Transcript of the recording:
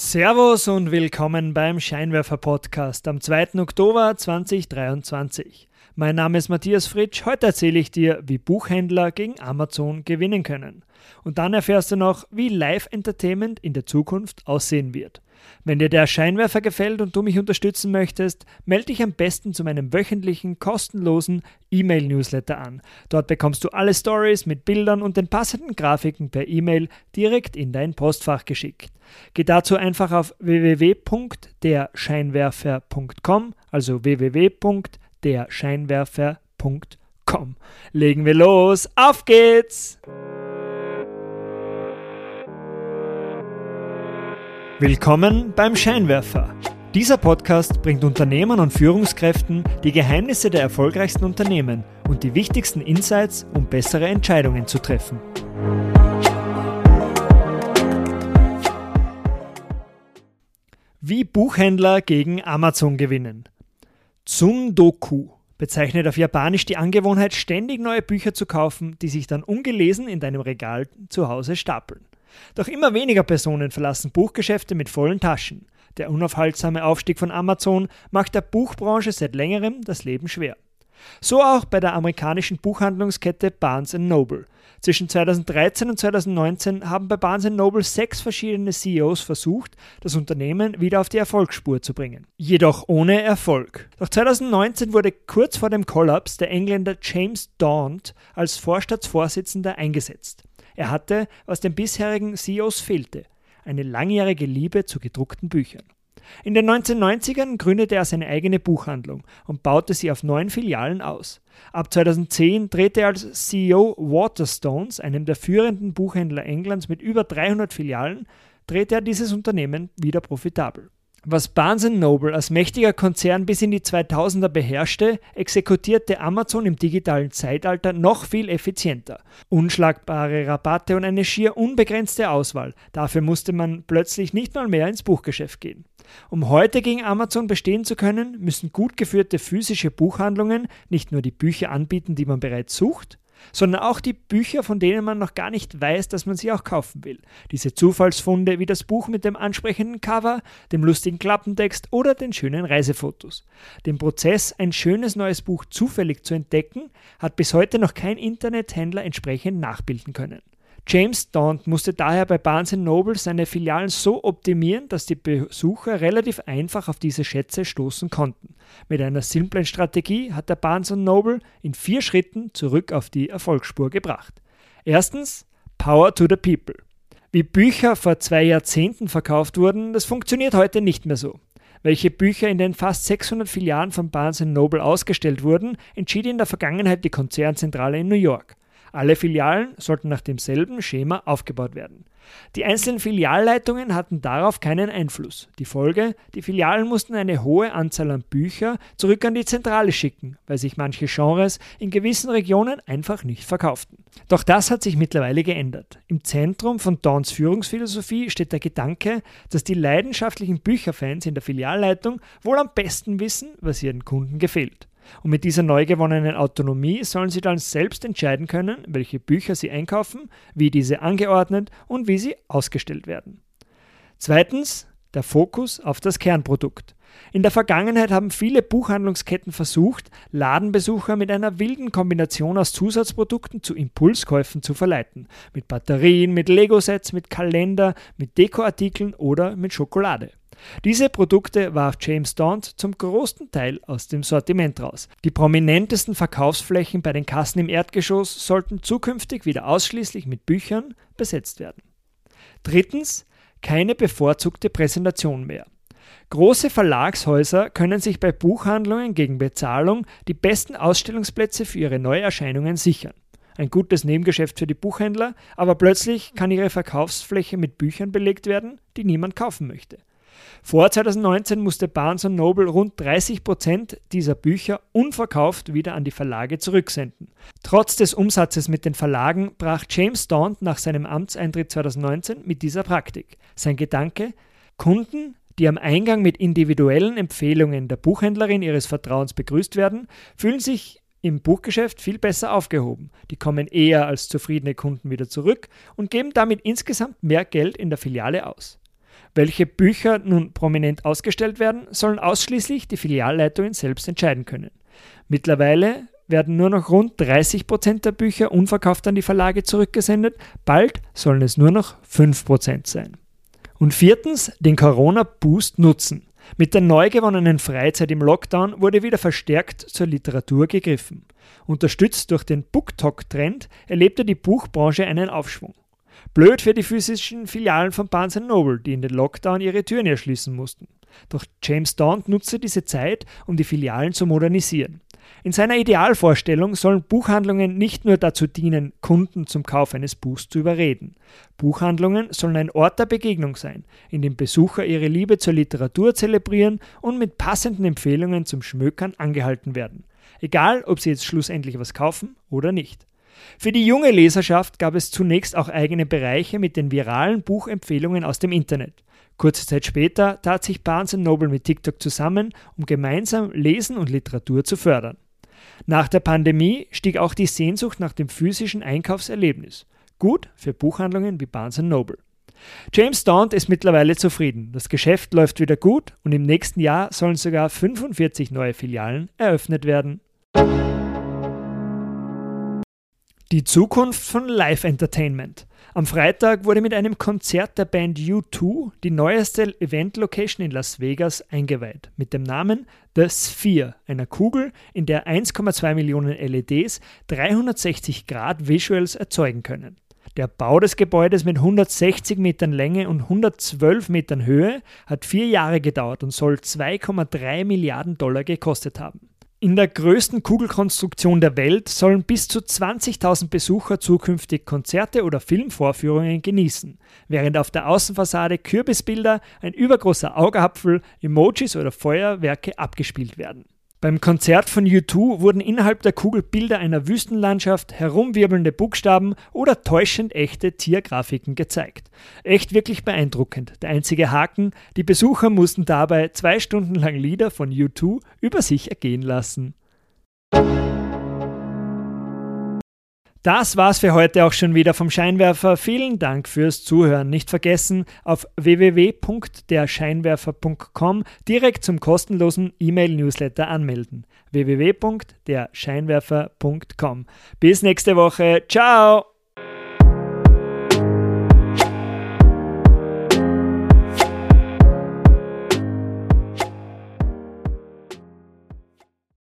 Servus und willkommen beim Scheinwerfer Podcast am 2. Oktober 2023. Mein Name ist Matthias Fritsch. Heute erzähle ich dir, wie Buchhändler gegen Amazon gewinnen können. Und dann erfährst du noch, wie Live-Entertainment in der Zukunft aussehen wird. Wenn dir der Scheinwerfer gefällt und du mich unterstützen möchtest, melde dich am besten zu meinem wöchentlichen kostenlosen E-Mail-Newsletter an. Dort bekommst du alle Stories mit Bildern und den passenden Grafiken per E-Mail direkt in dein Postfach geschickt. Geh dazu einfach auf www.derscheinwerfer.com, also www.derscheinwerfer.com. Legen wir los, auf geht's! Willkommen beim Scheinwerfer. Dieser Podcast bringt Unternehmern und Führungskräften die Geheimnisse der erfolgreichsten Unternehmen und die wichtigsten Insights, um bessere Entscheidungen zu treffen. Wie Buchhändler gegen Amazon gewinnen. Tsundoku bezeichnet auf Japanisch die Angewohnheit, ständig neue Bücher zu kaufen, die sich dann ungelesen in deinem Regal zu Hause stapeln. Doch immer weniger Personen verlassen Buchgeschäfte mit vollen Taschen. Der unaufhaltsame Aufstieg von Amazon macht der Buchbranche seit längerem das Leben schwer. So auch bei der amerikanischen Buchhandlungskette Barnes Noble. Zwischen 2013 und 2019 haben bei Barnes Noble sechs verschiedene CEOs versucht, das Unternehmen wieder auf die Erfolgsspur zu bringen. Jedoch ohne Erfolg. Doch 2019 wurde kurz vor dem Kollaps der Engländer James Daunt als Vorstandsvorsitzender eingesetzt. Er hatte, was den bisherigen CEOs fehlte, eine langjährige Liebe zu gedruckten Büchern. In den 1990ern gründete er seine eigene Buchhandlung und baute sie auf neun Filialen aus. Ab 2010 drehte er als CEO Waterstones, einem der führenden Buchhändler Englands mit über 300 Filialen, drehte er dieses Unternehmen wieder profitabel. Was Barnes Noble als mächtiger Konzern bis in die 2000er beherrschte, exekutierte Amazon im digitalen Zeitalter noch viel effizienter. Unschlagbare Rabatte und eine schier unbegrenzte Auswahl. Dafür musste man plötzlich nicht mal mehr ins Buchgeschäft gehen. Um heute gegen Amazon bestehen zu können, müssen gut geführte physische Buchhandlungen nicht nur die Bücher anbieten, die man bereits sucht, sondern auch die Bücher, von denen man noch gar nicht weiß, dass man sie auch kaufen will. Diese Zufallsfunde wie das Buch mit dem ansprechenden Cover, dem lustigen Klappentext oder den schönen Reisefotos. Den Prozess, ein schönes neues Buch zufällig zu entdecken, hat bis heute noch kein Internethändler entsprechend nachbilden können. James Daunt musste daher bei Barnes Noble seine Filialen so optimieren, dass die Besucher relativ einfach auf diese Schätze stoßen konnten. Mit einer simplen Strategie hat er Barnes Noble in vier Schritten zurück auf die Erfolgsspur gebracht. Erstens Power to the People. Wie Bücher vor zwei Jahrzehnten verkauft wurden, das funktioniert heute nicht mehr so. Welche Bücher in den fast 600 Filialen von Barnes Noble ausgestellt wurden, entschied in der Vergangenheit die Konzernzentrale in New York. Alle Filialen sollten nach demselben Schema aufgebaut werden. Die einzelnen Filialleitungen hatten darauf keinen Einfluss. Die Folge, die Filialen mussten eine hohe Anzahl an Bücher zurück an die Zentrale schicken, weil sich manche Genres in gewissen Regionen einfach nicht verkauften. Doch das hat sich mittlerweile geändert. Im Zentrum von Dawns Führungsphilosophie steht der Gedanke, dass die leidenschaftlichen Bücherfans in der Filialleitung wohl am besten wissen, was ihren Kunden gefällt. Und mit dieser neu gewonnenen Autonomie sollen sie dann selbst entscheiden können, welche Bücher sie einkaufen, wie diese angeordnet und wie sie ausgestellt werden. Zweitens der Fokus auf das Kernprodukt. In der Vergangenheit haben viele Buchhandlungsketten versucht, Ladenbesucher mit einer wilden Kombination aus Zusatzprodukten zu Impulskäufen zu verleiten. Mit Batterien, mit Lego-Sets, mit Kalender, mit Dekoartikeln oder mit Schokolade. Diese Produkte warf James Daunt zum großen Teil aus dem Sortiment raus. Die prominentesten Verkaufsflächen bei den Kassen im Erdgeschoss sollten zukünftig wieder ausschließlich mit Büchern besetzt werden. Drittens, keine bevorzugte Präsentation mehr. Große Verlagshäuser können sich bei Buchhandlungen gegen Bezahlung die besten Ausstellungsplätze für ihre Neuerscheinungen sichern. Ein gutes Nebengeschäft für die Buchhändler, aber plötzlich kann ihre Verkaufsfläche mit Büchern belegt werden, die niemand kaufen möchte. Vor 2019 musste Barnes Noble rund 30 Prozent dieser Bücher unverkauft wieder an die Verlage zurücksenden. Trotz des Umsatzes mit den Verlagen brach James Daunt nach seinem Amtseintritt 2019 mit dieser Praktik. Sein Gedanke, Kunden, die am Eingang mit individuellen Empfehlungen der Buchhändlerin ihres Vertrauens begrüßt werden, fühlen sich im Buchgeschäft viel besser aufgehoben. Die kommen eher als zufriedene Kunden wieder zurück und geben damit insgesamt mehr Geld in der Filiale aus. Welche Bücher nun prominent ausgestellt werden, sollen ausschließlich die Filialleitungen selbst entscheiden können. Mittlerweile werden nur noch rund 30 Prozent der Bücher unverkauft an die Verlage zurückgesendet, bald sollen es nur noch 5 Prozent sein. Und viertens, den Corona-Boost nutzen. Mit der neu gewonnenen Freizeit im Lockdown wurde wieder verstärkt zur Literatur gegriffen. Unterstützt durch den BookTok-Trend erlebte die Buchbranche einen Aufschwung. Blöd für die physischen Filialen von Barnes Noble, die in den Lockdown ihre Türen erschließen mussten. Doch James Daunt nutzte diese Zeit, um die Filialen zu modernisieren. In seiner Idealvorstellung sollen Buchhandlungen nicht nur dazu dienen, Kunden zum Kauf eines Buchs zu überreden. Buchhandlungen sollen ein Ort der Begegnung sein, in dem Besucher ihre Liebe zur Literatur zelebrieren und mit passenden Empfehlungen zum Schmökern angehalten werden. Egal, ob sie jetzt schlussendlich was kaufen oder nicht. Für die junge Leserschaft gab es zunächst auch eigene Bereiche mit den viralen Buchempfehlungen aus dem Internet. Kurze Zeit später tat sich Barnes Noble mit TikTok zusammen, um gemeinsam Lesen und Literatur zu fördern. Nach der Pandemie stieg auch die Sehnsucht nach dem physischen Einkaufserlebnis. Gut für Buchhandlungen wie Barnes Noble. James Daunt ist mittlerweile zufrieden. Das Geschäft läuft wieder gut und im nächsten Jahr sollen sogar 45 neue Filialen eröffnet werden. Die Zukunft von Live Entertainment. Am Freitag wurde mit einem Konzert der Band U2 die neueste Event-Location in Las Vegas eingeweiht, mit dem Namen The Sphere, einer Kugel, in der 1,2 Millionen LEDs 360 Grad Visuals erzeugen können. Der Bau des Gebäudes mit 160 Metern Länge und 112 Metern Höhe hat vier Jahre gedauert und soll 2,3 Milliarden Dollar gekostet haben. In der größten Kugelkonstruktion der Welt sollen bis zu 20.000 Besucher zukünftig Konzerte oder Filmvorführungen genießen, während auf der Außenfassade Kürbisbilder, ein übergroßer Augapfel, Emojis oder Feuerwerke abgespielt werden. Beim Konzert von U2 wurden innerhalb der Kugel Bilder einer Wüstenlandschaft, herumwirbelnde Buchstaben oder täuschend echte Tiergrafiken gezeigt. Echt wirklich beeindruckend. Der einzige Haken, die Besucher mussten dabei zwei Stunden lang Lieder von U2 über sich ergehen lassen. Das war's für heute auch schon wieder vom Scheinwerfer. Vielen Dank fürs Zuhören. Nicht vergessen, auf www.derscheinwerfer.com direkt zum kostenlosen E-Mail-Newsletter anmelden. www.derscheinwerfer.com. Bis nächste Woche. Ciao!